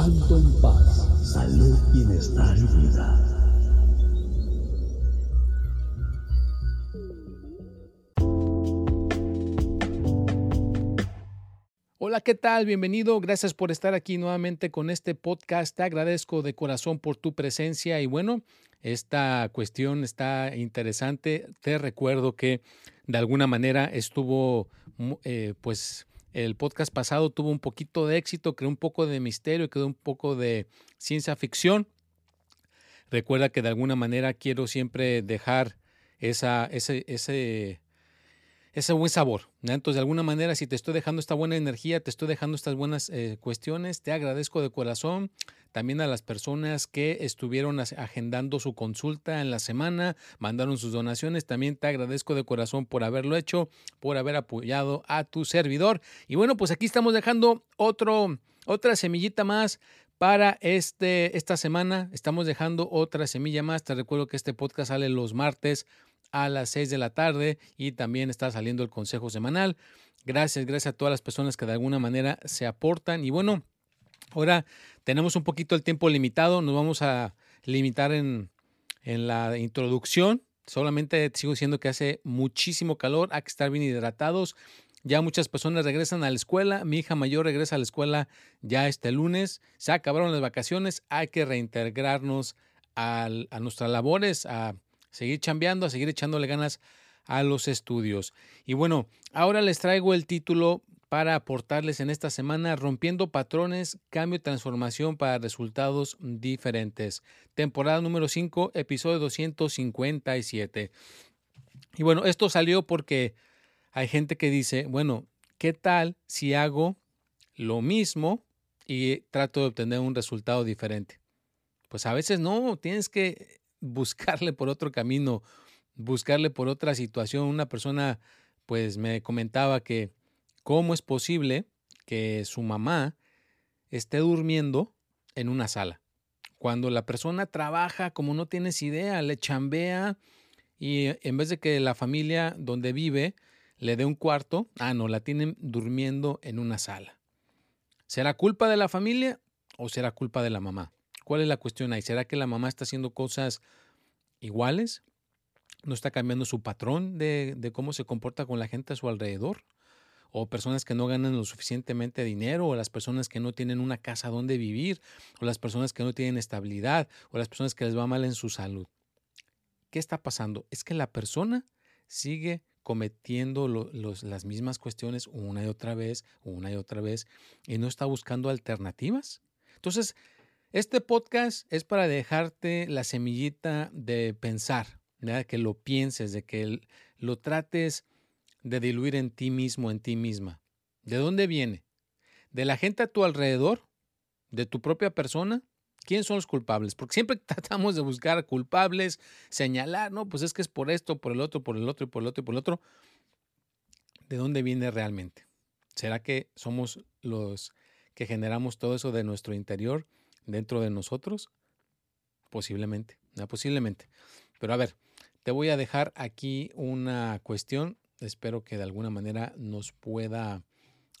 Anton Paz, salud, bienestar y vida. Hola, ¿qué tal? Bienvenido. Gracias por estar aquí nuevamente con este podcast. Te agradezco de corazón por tu presencia y bueno, esta cuestión está interesante. Te recuerdo que de alguna manera estuvo, eh, pues, el podcast pasado tuvo un poquito de éxito, creó un poco de misterio, creó un poco de ciencia ficción. Recuerda que de alguna manera quiero siempre dejar esa, ese, ese ese buen sabor. Entonces, de alguna manera, si te estoy dejando esta buena energía, te estoy dejando estas buenas eh, cuestiones, te agradezco de corazón. También a las personas que estuvieron agendando su consulta en la semana, mandaron sus donaciones, también te agradezco de corazón por haberlo hecho, por haber apoyado a tu servidor. Y bueno, pues aquí estamos dejando otra semillita más para este, esta semana. Estamos dejando otra semilla más. Te recuerdo que este podcast sale los martes a las 6 de la tarde y también está saliendo el consejo semanal. Gracias, gracias a todas las personas que de alguna manera se aportan. Y bueno, ahora tenemos un poquito el tiempo limitado, nos vamos a limitar en, en la introducción. Solamente sigo diciendo que hace muchísimo calor, hay que estar bien hidratados. Ya muchas personas regresan a la escuela. Mi hija mayor regresa a la escuela ya este lunes. Se acabaron las vacaciones. Hay que reintegrarnos a, a nuestras labores, a seguir chambeando, a seguir echándole ganas a los estudios. Y bueno, ahora les traigo el título para aportarles en esta semana Rompiendo Patrones, Cambio y Transformación para Resultados Diferentes. Temporada número 5, episodio 257. Y bueno, esto salió porque hay gente que dice, bueno, ¿qué tal si hago lo mismo y trato de obtener un resultado diferente? Pues a veces no, tienes que buscarle por otro camino, buscarle por otra situación. Una persona pues me comentaba que cómo es posible que su mamá esté durmiendo en una sala. Cuando la persona trabaja, como no tienes idea, le chambea y en vez de que la familia donde vive le dé un cuarto, ah, no, la tienen durmiendo en una sala. ¿Será culpa de la familia o será culpa de la mamá? ¿Cuál es la cuestión ahí? ¿Será que la mamá está haciendo cosas iguales? ¿No está cambiando su patrón de, de cómo se comporta con la gente a su alrededor? O personas que no ganan lo suficientemente dinero, o las personas que no tienen una casa donde vivir, o las personas que no tienen estabilidad, o las personas que les va mal en su salud. ¿Qué está pasando? Es que la persona sigue cometiendo las mismas cuestiones una y otra vez, una y otra vez, y no está buscando alternativas. Entonces, este podcast es para dejarte la semillita de pensar, que lo pienses, de que lo trates de diluir en ti mismo, en ti misma. ¿De dónde viene? ¿De la gente a tu alrededor? ¿De tu propia persona? ¿Quién son los culpables? Porque siempre tratamos de buscar culpables, señalar, no, pues es que es por esto, por el otro, por el otro por el otro y por el otro. ¿De dónde viene realmente? ¿Será que somos los que generamos todo eso de nuestro interior? dentro de nosotros? Posiblemente, posiblemente. Pero a ver, te voy a dejar aquí una cuestión. Espero que de alguna manera nos pueda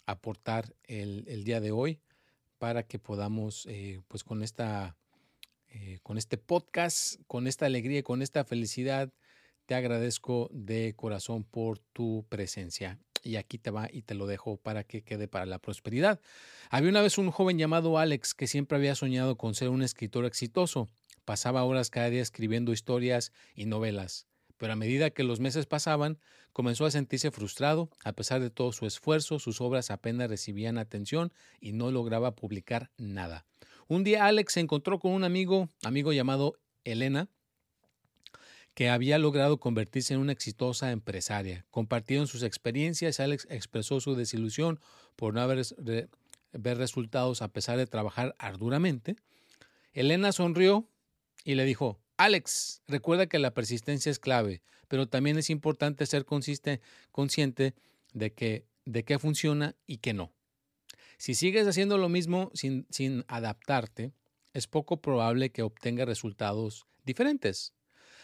aportar el, día de hoy para que podamos, eh, pues con esta, eh, con este podcast, con esta alegría y con esta felicidad, te agradezco de corazón por tu presencia y aquí te va y te lo dejo para que quede para la prosperidad. Había una vez un joven llamado Alex que siempre había soñado con ser un escritor exitoso. Pasaba horas cada día escribiendo historias y novelas, pero a medida que los meses pasaban, comenzó a sentirse frustrado. A pesar de todo su esfuerzo, sus obras apenas recibían atención y no lograba publicar nada. Un día Alex se encontró con un amigo, amigo llamado Elena, que había logrado convertirse en una exitosa empresaria. Compartieron sus experiencias, Alex expresó su desilusión por no haber ver resultados a pesar de trabajar arduramente. Elena sonrió y le dijo, Alex, recuerda que la persistencia es clave, pero también es importante ser consciente de de qué funciona y qué no. Si sigues haciendo lo mismo sin, adaptarte, es poco probable que obtenga resultados diferentes.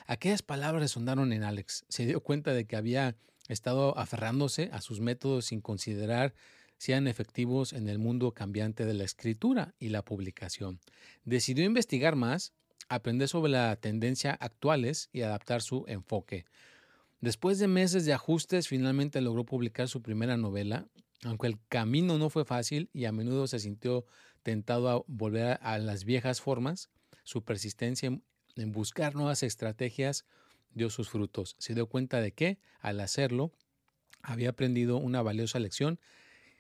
Aquellas palabras resonaron en Alex. Se dio cuenta de que había estado aferrándose a sus métodos sin considerar sean efectivos en el mundo cambiante de la escritura y la publicación. Decidió investigar más, aprender sobre la tendencia actuales y adaptar su enfoque. Después de meses de ajustes, finalmente logró publicar su primera novela, aunque el camino no fue fácil y a menudo se sintió tentado a volver a las viejas formas, su persistencia en buscar nuevas estrategias dio sus frutos. Se dio cuenta de que, al hacerlo, había aprendido una valiosa lección.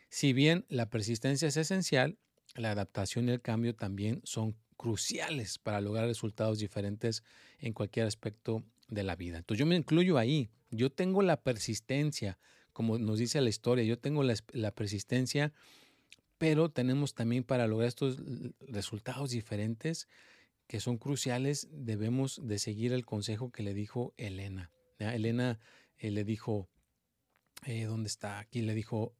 Si bien la persistencia es esencial, la adaptación y el cambio también son cruciales para lograr resultados diferentes en cualquier aspecto de la vida. Entonces yo me incluyo ahí. Yo tengo la persistencia, como nos dice la historia, yo tengo la, persistencia, pero tenemos también para lograr estos resultados diferentes que son cruciales, debemos de seguir el consejo que le dijo Elena. Elena eh, le dijo, eh, ¿dónde está? Aquí le dijo,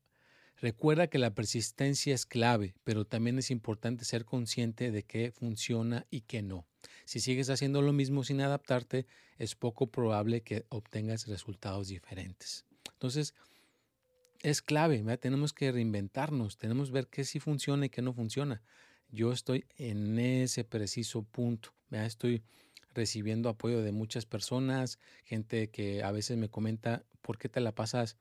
recuerda que la persistencia es clave, pero también es importante ser consciente de qué funciona y qué no. Si sigues haciendo lo mismo sin adaptarte, es poco probable que obtengas resultados diferentes. Entonces, es clave, tenemos que reinventarnos, tenemos que ver qué sí funciona y qué no funciona yo estoy en ese preciso punto. Estoy recibiendo apoyo de muchas personas, gente que a veces me comenta, ¿por qué te la pasas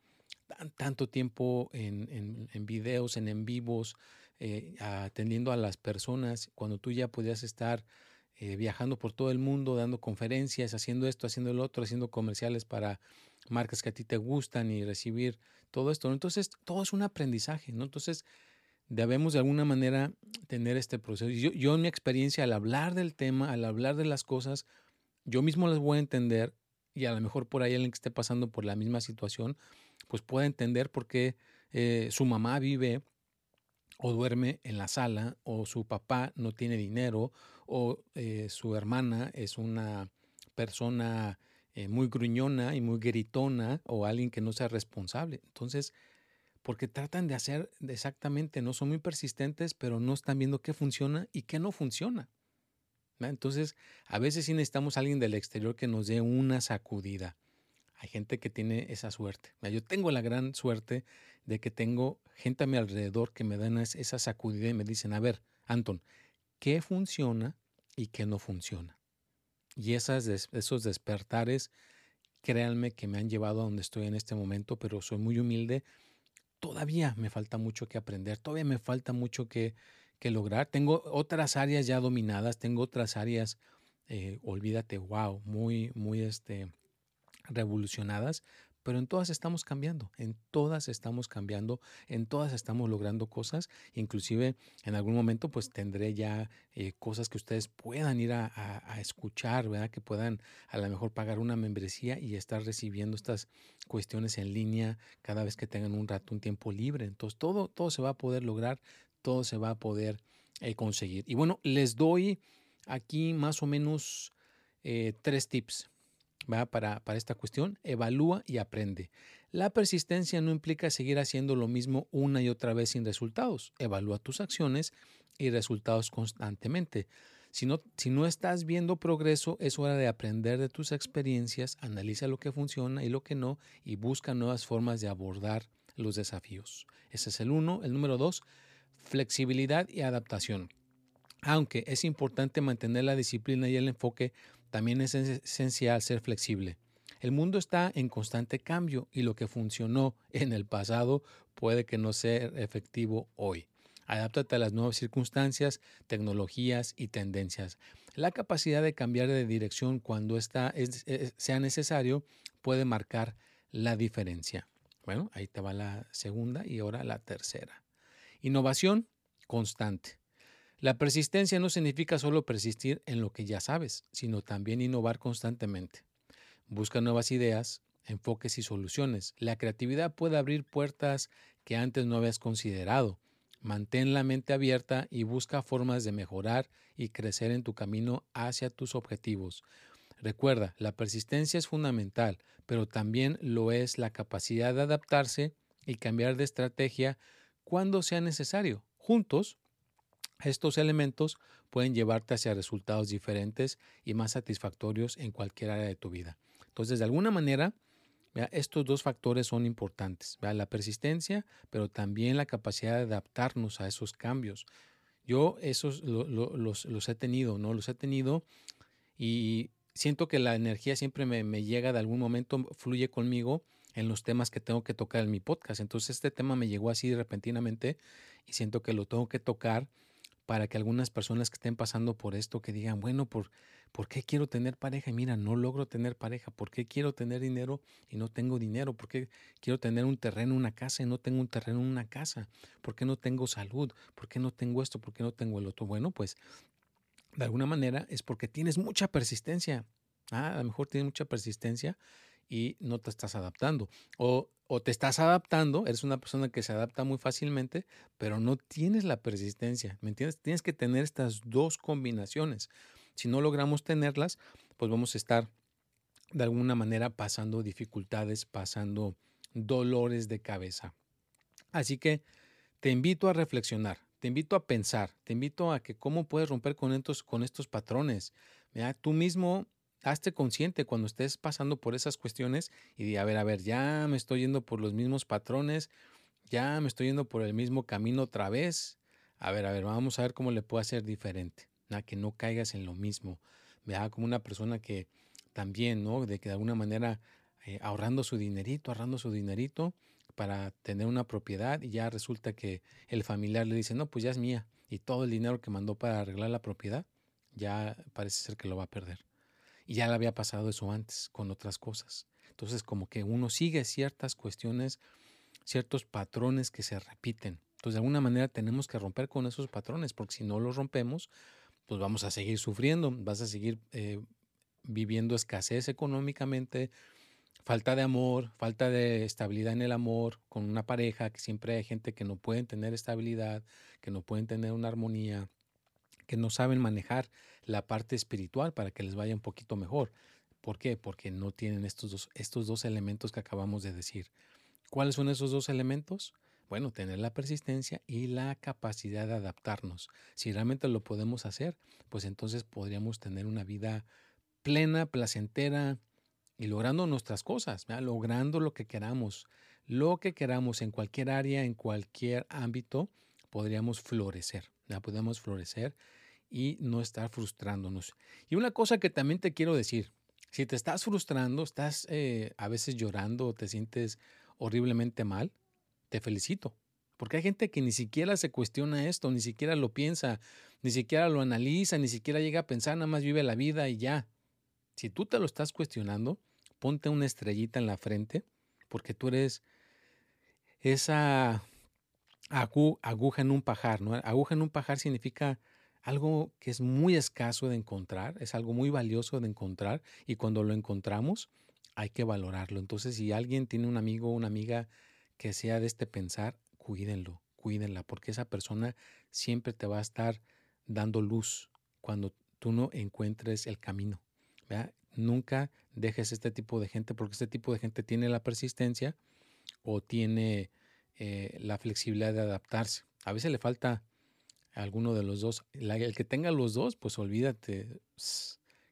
tanto tiempo en, videos, en en vivos, eh, atendiendo a las personas, cuando tú ya podías estar eh, viajando por todo el mundo, dando conferencias, haciendo esto, haciendo el otro, haciendo comerciales para marcas que a ti te gustan y recibir todo esto. Entonces, todo es un aprendizaje, ¿no? Entonces, debemos de alguna manera tener este proceso. Yo, yo en mi experiencia, al hablar del tema, al hablar de las cosas, yo mismo las voy a entender y a lo mejor por ahí alguien que esté pasando por la misma situación, pues pueda entender por qué eh, su mamá vive o duerme en la sala, o su papá no tiene dinero, o eh, su hermana es una persona eh, muy gruñona y muy gritona, o alguien que no sea responsable. Entonces, porque tratan de hacer exactamente, no son muy persistentes, pero no están viendo qué funciona y qué no funciona. Entonces, a veces sí necesitamos a alguien del exterior que nos dé una sacudida. Gente que tiene esa suerte. Yo tengo la gran suerte de que tengo gente a mi alrededor que me dan esa sacudida y me dicen, a ver, Anton, ¿qué funciona y qué no funciona? Y esas, esos despertares, créanme que me han llevado a donde estoy en este momento, pero soy muy humilde todavía me falta mucho que aprender, todavía me falta mucho que, lograr. Tengo otras áreas ya dominadas, tengo otras áreas, eh, olvídate, wow, muy, muy este, revolucionadas, pero en todas estamos cambiando, en todas estamos cambiando, en todas estamos logrando cosas, inclusive en algún momento pues tendré ya eh, cosas que ustedes puedan ir a, escuchar, ¿verdad? Que puedan a lo mejor pagar una membresía y estar recibiendo estas cuestiones en línea cada vez que tengan un rato, un tiempo libre. Entonces todo, todo se va a poder lograr, todo se va a poder eh, conseguir. Y bueno, les doy aquí más o menos eh, tres tips para, para esta cuestión, evalúa y aprende. La persistencia no implica seguir haciendo lo mismo una y otra vez sin resultados. Evalúa tus acciones y resultados constantemente. Si no, si no, estás viendo progreso, es hora de aprender de tus experiencias, analiza lo que funciona y lo que no y busca nuevas formas de abordar los desafíos. Ese es el uno. El número dos, flexibilidad y adaptación. Aunque es importante mantener la disciplina y el enfoque, también es esencial ser flexible. El mundo está en constante cambio y lo que funcionó en el pasado puede que no sea efectivo hoy. Adáptate a las nuevas circunstancias, tecnologías y tendencias. La capacidad de cambiar de dirección cuando está, sea necesario puede marcar la diferencia. Bueno, ahí te va la segunda y ahora la tercera. Innovación constante. La persistencia no significa solo persistir en lo que ya sabes, sino también innovar constantemente. Busca nuevas ideas, enfoques y soluciones. La creatividad puede abrir puertas que antes no habías considerado. Mantén la mente abierta y busca formas de mejorar y crecer en tu camino hacia tus objetivos. Recuerda, la persistencia es fundamental, pero también lo es la capacidad de adaptarse y cambiar de estrategia cuando sea necesario. Juntos, estos elementos pueden llevarte hacia resultados diferentes y más satisfactorios en cualquier área de tu vida. Entonces, de alguna manera, estos dos factores son importantes, la persistencia, pero también la capacidad de adaptarnos a esos cambios. Yo esos los, he tenido, ¿no? Los he tenido y siento que la energía siempre me, llega de algún momento, fluye conmigo en los temas que tengo que tocar en mi podcast. Entonces este tema me llegó así repentinamente y siento que lo tengo que tocar para que algunas personas que estén pasando por esto, que digan, bueno, ¿por, ¿por qué quiero tener pareja? Y mira, no logro tener pareja. ¿Por qué quiero tener dinero y no tengo dinero? ¿Por qué quiero tener un terreno, una casa y no tengo un terreno, una casa? ¿Por qué no tengo salud? ¿Por qué no tengo esto? ¿Por qué no tengo el otro? Bueno, pues de alguna manera es porque tienes mucha persistencia. Ah, a lo mejor tienes mucha persistencia y no te estás adaptando. O, o, te estás adaptando, eres una persona que se adapta muy fácilmente, pero no tienes la persistencia. ¿Me entiendes? Tienes que tener estas dos combinaciones. Si no logramos tenerlas, pues vamos a estar de alguna manera pasando dificultades, pasando dolores de cabeza. Así que te invito a reflexionar, te invito a pensar, te invito a que cómo puedes romper con estos, con estos patrones. Tú mismo hazte consciente cuando estés pasando por esas cuestiones y di, a ver, a ver, ya me estoy yendo por los mismos patrones, ya me estoy yendo por el mismo camino otra vez. A ver, a ver, vamos a ver cómo le puedo hacer diferente, ¿no? que no caigas en lo mismo. Vea como una persona que también, ¿no? De que de alguna manera eh, ahorrando su dinerito, ahorrando su dinerito para tener una propiedad y ya resulta que el familiar le dice, no, pues ya es mía. Y todo el dinero que mandó para arreglar la propiedad, ya parece ser que lo va a perder. Y ya le había pasado eso antes con otras cosas. Entonces como que uno sigue ciertas cuestiones, ciertos patrones que se repiten. Entonces de alguna manera tenemos que romper con esos patrones porque si no los rompemos, pues vamos a seguir sufriendo, vas a seguir eh, viviendo escasez económicamente, falta de amor, falta de estabilidad en el amor con una pareja, que siempre hay gente que no pueden tener estabilidad, que no pueden tener una armonía, que no saben manejar la parte espiritual para que les vaya un poquito mejor. ¿Por qué? Porque no tienen estos dos, estos dos elementos que acabamos de decir. ¿Cuáles son esos dos elementos? Bueno, tener la persistencia y la capacidad de adaptarnos. Si realmente lo podemos hacer, pues entonces podríamos tener una vida plena, placentera y logrando nuestras cosas, logrando lo que queramos, lo que queramos en cualquier área, en cualquier ámbito, podríamos florecer, ya podemos florecer y no estar frustrándonos. Y una cosa que también te quiero decir, si te estás frustrando, estás eh, a veces llorando te sientes horriblemente mal, te felicito. Porque hay gente que ni siquiera se cuestiona esto, ni siquiera lo piensa, ni siquiera lo analiza, ni siquiera llega a pensar, nada más vive la vida y ya. Si tú te lo estás cuestionando, ponte una estrellita en la frente, porque tú eres esa aguja en un pajar, ¿no? Aguja en un pajar significa algo que es muy escaso de encontrar, es algo muy valioso de encontrar y cuando lo encontramos hay que valorarlo. Entonces, si alguien tiene un amigo o una amiga que sea de este pensar, cuídenlo, cuídenla, porque esa persona siempre te va a estar dando luz cuando tú no encuentres el camino. Nunca dejes este tipo de gente, porque este tipo de gente tiene la persistencia o tiene eh, la flexibilidad de adaptarse. A veces le falta alguno de los dos. el que tenga los dos, pues olvídate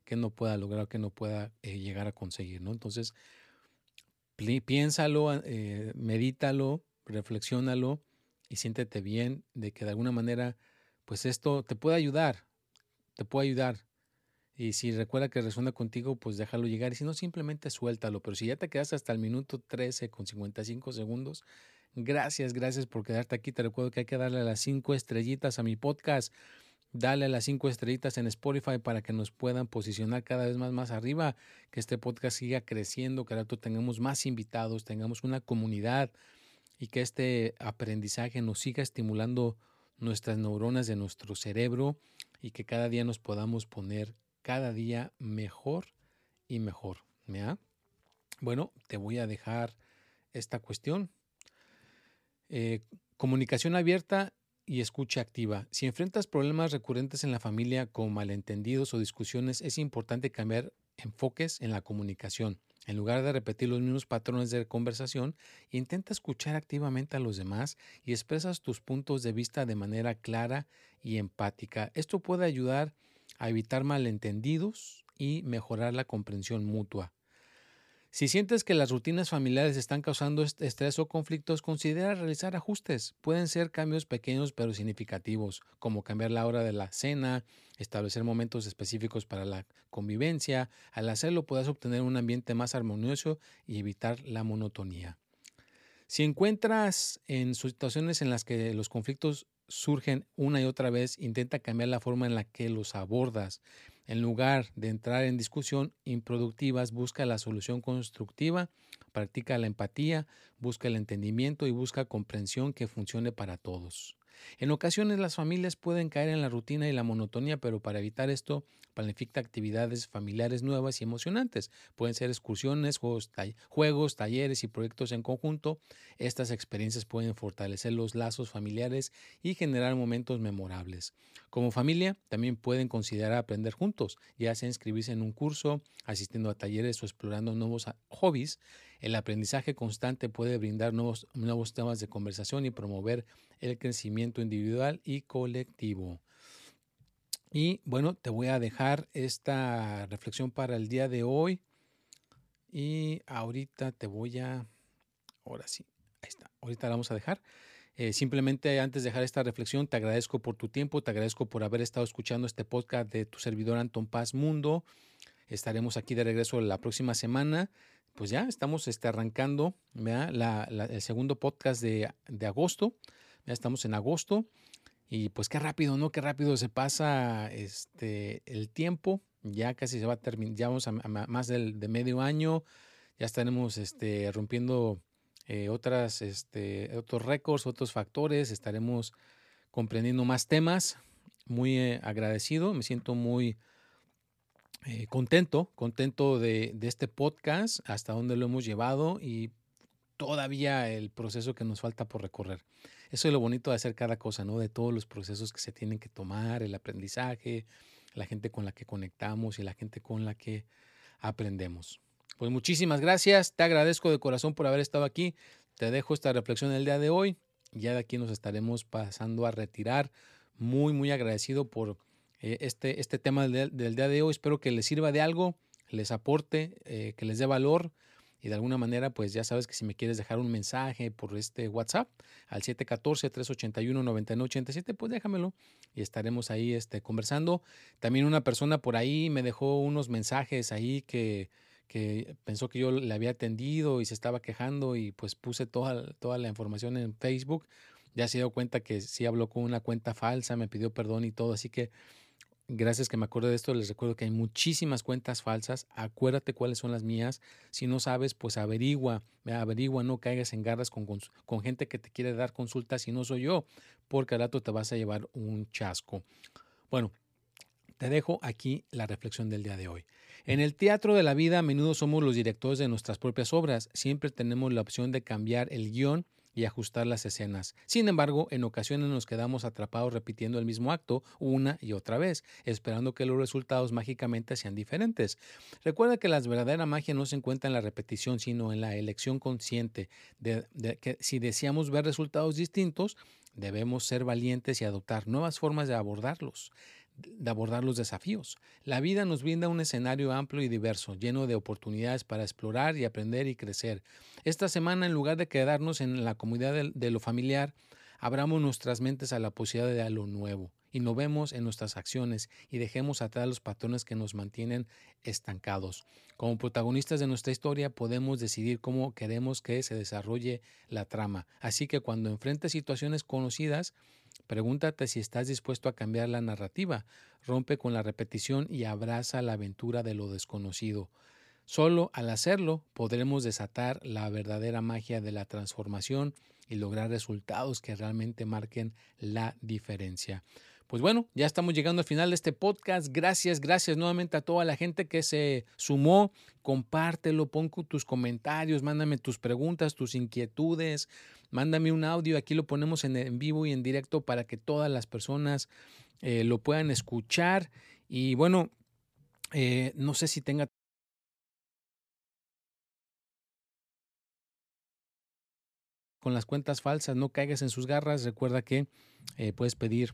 que no pueda lograr, que no pueda eh, llegar a conseguir, ¿no? Entonces, piénsalo, eh, medítalo, reflexiónalo y siéntete bien de que de alguna manera, pues esto te puede ayudar, te puede ayudar. Y si recuerda que resuena contigo, pues déjalo llegar. Y si no, simplemente suéltalo. Pero si ya te quedas hasta el minuto 13 con 55 segundos, Gracias, gracias por quedarte aquí. Te recuerdo que hay que darle las cinco estrellitas a mi podcast. dale las cinco estrellitas en Spotify para que nos puedan posicionar cada vez más, más arriba, que este podcast siga creciendo, que rato tengamos más invitados, tengamos una comunidad y que este aprendizaje nos siga estimulando nuestras neuronas de nuestro cerebro y que cada día nos podamos poner cada día mejor y mejor. Bueno, te voy a dejar esta cuestión. Eh, comunicación abierta y escucha activa. Si enfrentas problemas recurrentes en la familia como malentendidos o discusiones, es importante cambiar enfoques en la comunicación. En lugar de repetir los mismos patrones de conversación, intenta escuchar activamente a los demás y expresas tus puntos de vista de manera clara y empática. Esto puede ayudar a evitar malentendidos y mejorar la comprensión mutua. Si sientes que las rutinas familiares están causando estrés o conflictos, considera realizar ajustes. Pueden ser cambios pequeños pero significativos, como cambiar la hora de la cena, establecer momentos específicos para la convivencia. Al hacerlo puedes obtener un ambiente más armonioso y evitar la monotonía. Si encuentras en situaciones en las que los conflictos surgen una y otra vez, intenta cambiar la forma en la que los abordas. En lugar de entrar en discusión improductivas, busca la solución constructiva, practica la empatía, busca el entendimiento y busca comprensión que funcione para todos. En ocasiones las familias pueden caer en la rutina y la monotonía, pero para evitar esto, planifica actividades familiares nuevas y emocionantes. Pueden ser excursiones, juegos, talleres y proyectos en conjunto. Estas experiencias pueden fortalecer los lazos familiares y generar momentos memorables. Como familia, también pueden considerar aprender juntos, ya sea inscribirse en un curso, asistiendo a talleres o explorando nuevos hobbies. El aprendizaje constante puede brindar nuevos, temas de conversación y promover el crecimiento individual y colectivo. Y bueno, te voy a dejar esta reflexión para el día de hoy. Y ahorita te voy a... Ahora sí, ahí está. Ahorita la vamos a dejar. Eh, simplemente antes de dejar esta reflexión, te agradezco por tu tiempo, te agradezco por haber estado escuchando este podcast de tu servidor Anton Paz Mundo. Estaremos aquí de regreso la próxima semana. Pues ya estamos este, arrancando el segundo podcast de, de agosto. Ya estamos en agosto y pues qué rápido, ¿no? Qué rápido se pasa este, el tiempo. Ya casi se va a terminar, ya vamos a, más del, de medio año. Ya estaremos este, rompiendo eh, otras, este, otros récords, otros factores. Estaremos comprendiendo más temas. Muy eh, agradecido, me siento muy eh, contento, contento de, de este podcast, hasta dónde lo hemos llevado y todavía el proceso que nos falta por recorrer. Eso es lo bonito de hacer cada cosa, ¿no? De todos los procesos que se tienen que tomar, el aprendizaje, la gente con la que conectamos y la gente con la que aprendemos. Pues muchísimas gracias, te agradezco de corazón por haber estado aquí. Te dejo esta reflexión el día de hoy. Ya de aquí nos estaremos pasando a retirar. Muy, muy agradecido por eh, este, este tema del, día de hoy. Espero que les sirva de algo, les aporte, eh, que les dé valor y de alguna manera, pues ya sabes que si me quieres dejar un mensaje por este WhatsApp al 714-381-9987, pues déjamelo y estaremos ahí este, conversando. También una persona por ahí me dejó unos mensajes ahí que, que pensó que yo le había atendido y se estaba quejando y pues puse toda, toda la información en Facebook. Ya se dio cuenta que sí habló con una cuenta falsa, me pidió perdón y todo, así que Gracias que me acuerdo de esto, les recuerdo que hay muchísimas cuentas falsas. Acuérdate cuáles son las mías. Si no sabes, pues averigua, averigua, no caigas en garras con, con, gente que te quiere dar consultas y no soy yo, porque al rato te vas a llevar un chasco. Bueno, te dejo aquí la reflexión del día de hoy. En el teatro de la vida a menudo somos los directores de nuestras propias obras. Siempre tenemos la opción de cambiar el guion y ajustar las escenas. Sin embargo, en ocasiones nos quedamos atrapados repitiendo el mismo acto una y otra vez, esperando que los resultados mágicamente sean diferentes. Recuerda que la verdadera magia no se encuentra en la repetición, sino en la elección consciente de, que si deseamos ver resultados distintos, debemos ser valientes y adoptar nuevas formas de abordarlos de abordar los desafíos. La vida nos brinda un escenario amplio y diverso, lleno de oportunidades para explorar y aprender y crecer. Esta semana, en lugar de quedarnos en la comunidad de, lo familiar, abramos nuestras mentes a la posibilidad de lo nuevo, innovemos en nuestras acciones y dejemos atrás los patrones que nos mantienen estancados. Como protagonistas de nuestra historia podemos decidir cómo queremos que se desarrolle la trama. Así que cuando enfrentes situaciones conocidas, Pregúntate si estás dispuesto a cambiar la narrativa, rompe con la repetición y abraza la aventura de lo desconocido. Solo al hacerlo podremos desatar la verdadera magia de la transformación y lograr resultados que realmente marquen la diferencia. Pues bueno, ya estamos llegando al final de este podcast. Gracias, gracias nuevamente a toda la gente que se sumó. Compártelo, pon tus comentarios, mándame tus preguntas, tus inquietudes, mándame un audio. Aquí lo ponemos en, vivo y en directo para que todas las personas eh, lo puedan escuchar. Y bueno, eh, no sé si tenga con las cuentas falsas, no caigas en sus garras. Recuerda que eh, puedes pedir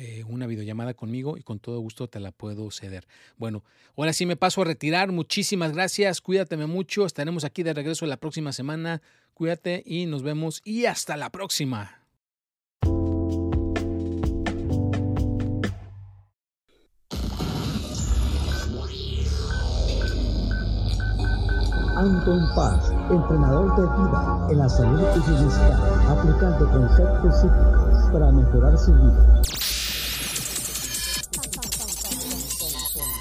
eh, una videollamada conmigo y con todo gusto te la puedo ceder. Bueno, ahora sí me paso a retirar. Muchísimas gracias. Cuídateme mucho. Estaremos aquí de regreso la próxima semana. Cuídate y nos vemos y hasta la próxima. Anton Paz, entrenador de vida en la salud y bienestar, aplicando conceptos psíquicos para mejorar su vida.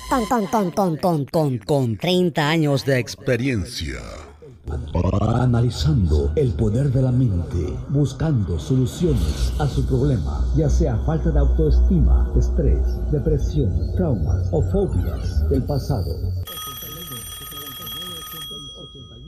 Con, con, con, con, con, con 30 años de experiencia. Analizando el poder de la mente, buscando soluciones a su problema, ya sea falta de autoestima, estrés, depresión, traumas o fobias del pasado